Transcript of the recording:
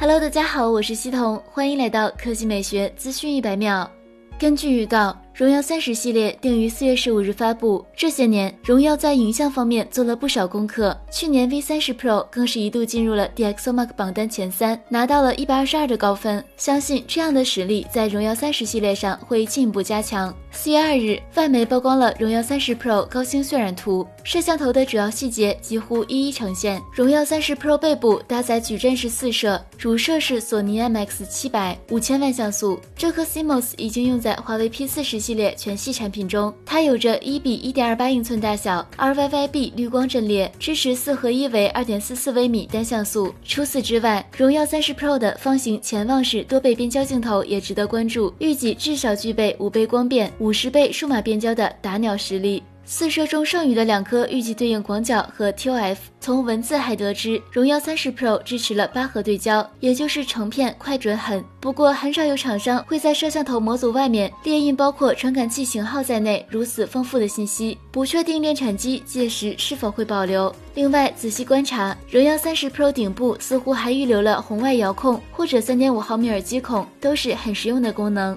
Hello，大家好，我是西彤，欢迎来到科技美学资讯一百秒。根据预告。荣耀三十系列定于四月十五日发布。这些年，荣耀在影像方面做了不少功课。去年 V 三十 Pro 更是一度进入了 DxOMark 榜单前三，拿到了一百二十二的高分。相信这样的实力在荣耀三十系列上会进一步加强。四月二日，外媒曝光了荣耀三十 Pro 高清渲染图，摄像头的主要细节几乎一一呈现。荣耀三十 Pro 背部搭载矩阵式四摄，主摄是索尼 MX 七百五千万像素。这颗 CMOS 已经用在华为 P 四十系。列全系产品中，它有着一比一点二八英寸大小，RYYB 绿光阵列，支持四合一为二点四四微米单像素。除此之外，荣耀三十 Pro 的方形潜望式多倍变焦镜头也值得关注，预计至少具备五倍光变、五十倍数码变焦的打鸟实力。四摄中剩余的两颗预计对应广角和 TOF。从文字还得知，荣耀三十 Pro 支持了八核对焦，也就是成片快准狠。不过，很少有厂商会在摄像头模组外面列印包括传感器型号在内如此丰富的信息，不确定量产机届时是否会保留。另外，仔细观察，荣耀三十 Pro 顶部似乎还预留了红外遥控或者三点五毫米耳机孔，都是很实用的功能。